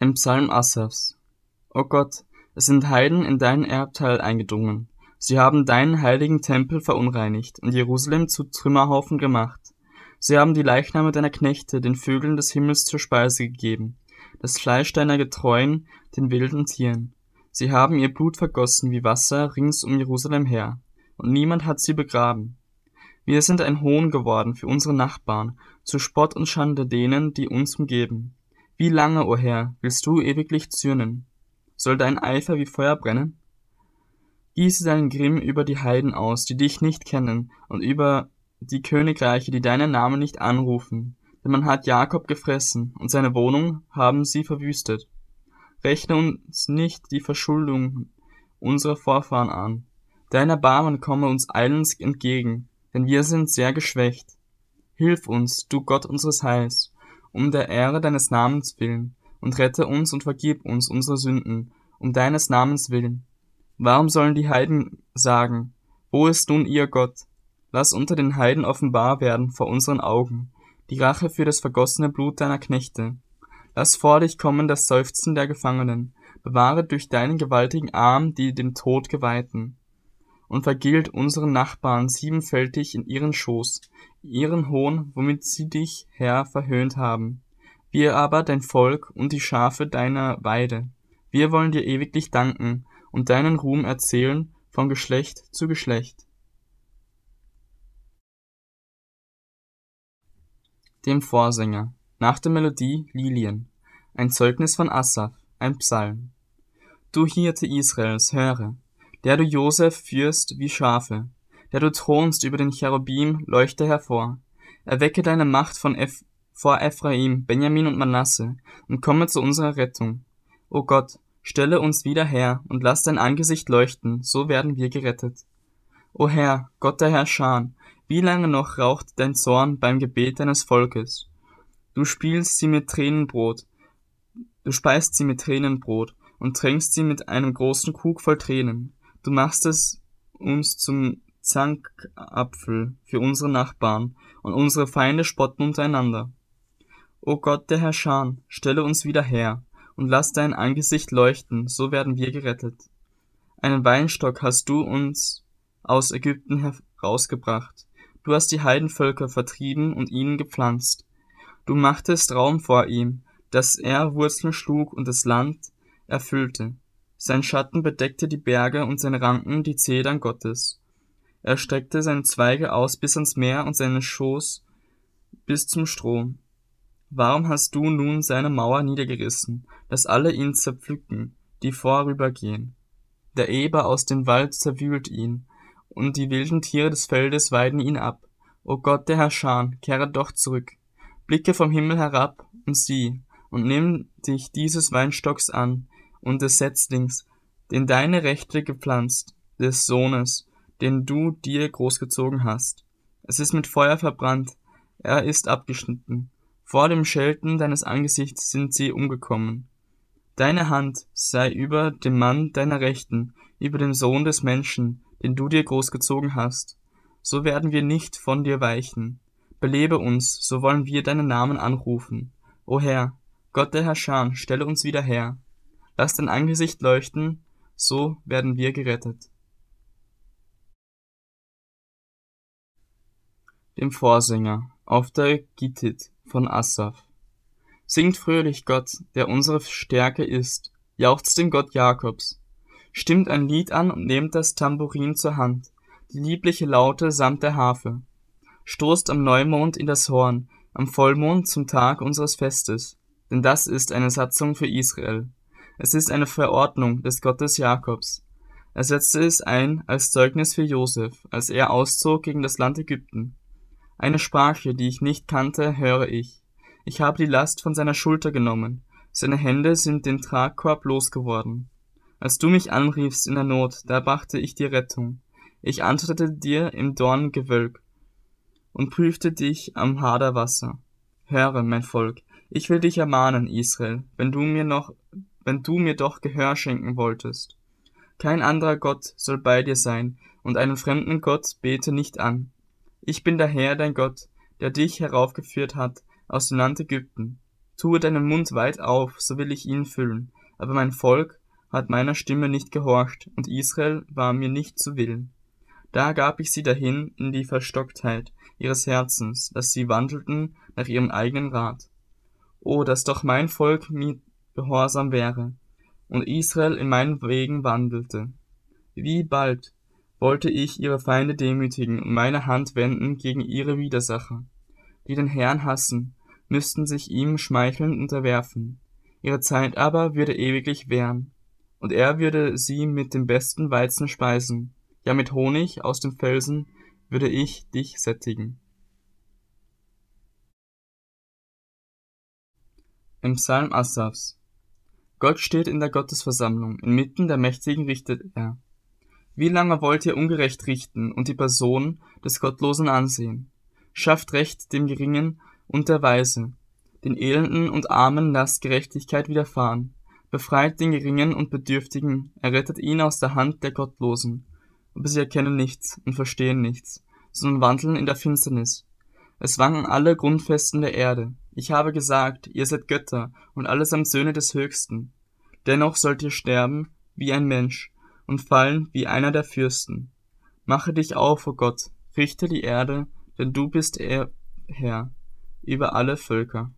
Ein Psalm Asafs. O Gott, es sind Heiden in deinen Erbteil eingedrungen. Sie haben deinen heiligen Tempel verunreinigt und Jerusalem zu Trümmerhaufen gemacht. Sie haben die Leichname deiner Knechte den Vögeln des Himmels zur Speise gegeben, das Fleisch deiner Getreuen den wilden Tieren. Sie haben ihr Blut vergossen wie Wasser rings um Jerusalem her, und niemand hat sie begraben. Wir sind ein Hohn geworden für unsere Nachbarn, zu Spott und Schande denen, die uns umgeben. Wie lange, o Herr, willst du ewiglich zürnen? Soll dein Eifer wie Feuer brennen? Gieße deinen Grimm über die Heiden aus, die dich nicht kennen, und über die Königreiche, die deinen Namen nicht anrufen. Denn man hat Jakob gefressen, und seine Wohnung haben sie verwüstet. Rechne uns nicht die Verschuldung unserer Vorfahren an. Dein Erbarmen komme uns eilends entgegen, denn wir sind sehr geschwächt. Hilf uns, du Gott unseres Heils, um der Ehre deines Namens willen, und rette uns und vergib uns unsere Sünden, um deines Namens willen. Warum sollen die Heiden sagen, wo ist nun ihr Gott? Lass unter den Heiden offenbar werden vor unseren Augen, die Rache für das vergossene Blut deiner Knechte. Lass vor dich kommen das Seufzen der Gefangenen, bewahre durch deinen gewaltigen Arm die dem Tod geweihten. Und vergilt unseren Nachbarn siebenfältig in ihren Schoß, ihren Hohn, womit sie dich, Herr, verhöhnt haben. Wir aber, dein Volk und die Schafe deiner Weide, wir wollen dir ewiglich danken und deinen Ruhm erzählen von Geschlecht zu Geschlecht. Dem Vorsänger. Nach der Melodie Lilien. Ein Zeugnis von Asaph, ein Psalm. Du Hirte Israels, höre, der du Josef führst wie Schafe, der du thronst über den Cherubim, leuchte hervor. Erwecke deine Macht von Eph vor Ephraim, Benjamin und Manasse und komme zu unserer Rettung. O Gott, Stelle uns wieder her und lass dein Angesicht leuchten, so werden wir gerettet. O Herr, Gott der Herrscher, wie lange noch raucht dein Zorn beim Gebet deines Volkes? Du spielst sie mit Tränenbrot, du speist sie mit Tränenbrot und tränkst sie mit einem großen Krug voll Tränen. Du machst es uns zum Zankapfel für unsere Nachbarn, und unsere Feinde spotten untereinander. O Gott der Herrscher, stelle uns wieder her, und lass dein Angesicht leuchten, so werden wir gerettet. Einen Weinstock hast du uns aus Ägypten herausgebracht. Du hast die Heidenvölker vertrieben und ihnen gepflanzt. Du machtest Raum vor ihm, dass er Wurzeln schlug und das Land erfüllte. Sein Schatten bedeckte die Berge und seine Ranken die Zedern Gottes. Er streckte seine Zweige aus bis ans Meer und seinen Schoß bis zum Strom. Warum hast du nun seine Mauer niedergerissen, dass alle ihn zerpflücken, die vorübergehen? Der Eber aus dem Wald zerwühlt ihn, und die wilden Tiere des Feldes weiden ihn ab. O Gott der Herrscher, kehre doch zurück. Blicke vom Himmel herab und sieh, und nimm dich dieses Weinstocks an und des Setzlings, den deine Rechte gepflanzt, des Sohnes, den du dir großgezogen hast. Es ist mit Feuer verbrannt, er ist abgeschnitten, vor dem Schelten deines Angesichts sind sie umgekommen. Deine Hand sei über dem Mann deiner Rechten, über dem Sohn des Menschen, den du dir großgezogen hast. So werden wir nicht von dir weichen. Belebe uns, so wollen wir deinen Namen anrufen. O Herr, Gott der Herrscher, stelle uns wieder her. Lass dein Angesicht leuchten, so werden wir gerettet. Dem Vorsänger auf der Gittit von Assaf. Singt fröhlich Gott, der unsere Stärke ist, jauchzt dem Gott Jakobs. Stimmt ein Lied an und nehmt das Tambourin zur Hand, die liebliche Laute samt der Harfe. Stoßt am Neumond in das Horn, am Vollmond zum Tag unseres Festes, denn das ist eine Satzung für Israel. Es ist eine Verordnung des Gottes Jakobs. Er setzte es ein als Zeugnis für Josef, als er auszog gegen das Land Ägypten. Eine Sprache, die ich nicht kannte, höre ich. Ich habe die Last von seiner Schulter genommen. Seine Hände sind den Tragkorb losgeworden. Als du mich anriefst in der Not, da brachte ich dir Rettung. Ich antwortete dir im Dorngewölk und prüfte dich am Haderwasser. Höre, mein Volk, ich will dich ermahnen, Israel, wenn du mir noch, wenn du mir doch Gehör schenken wolltest. Kein anderer Gott soll bei dir sein, und einen fremden Gott bete nicht an. Ich bin der Herr, dein Gott, der dich heraufgeführt hat aus dem Land Ägypten. Tue deinen Mund weit auf, so will ich ihn füllen. Aber mein Volk hat meiner Stimme nicht gehorcht, und Israel war mir nicht zu Willen. Da gab ich sie dahin in die Verstocktheit ihres Herzens, dass sie wandelten nach ihrem eigenen Rat. O, dass doch mein Volk mir gehorsam wäre, und Israel in meinen Wegen wandelte. Wie bald wollte ich ihre Feinde demütigen und meine Hand wenden gegen ihre Widersacher, die den Herrn hassen, müssten sich ihm schmeichelnd unterwerfen. Ihre Zeit aber würde ewiglich währen, und er würde sie mit dem besten Weizen speisen, ja mit Honig aus dem Felsen würde ich dich sättigen. Im Psalm Asafs Gott steht in der Gottesversammlung, inmitten der Mächtigen richtet er. Wie lange wollt ihr ungerecht richten und die Person des Gottlosen ansehen? Schafft Recht dem Geringen und der Weise, den Elenden und Armen lasst Gerechtigkeit widerfahren, befreit den Geringen und Bedürftigen, errettet ihn aus der Hand der Gottlosen. Aber sie erkennen nichts und verstehen nichts, sondern wandeln in der Finsternis. Es wanken alle Grundfesten der Erde. Ich habe gesagt, ihr seid Götter und allesamt Söhne des Höchsten. Dennoch sollt ihr sterben wie ein Mensch und fallen wie einer der Fürsten. Mache dich auf, o oh Gott, richte die Erde, denn du bist er Herr über alle Völker.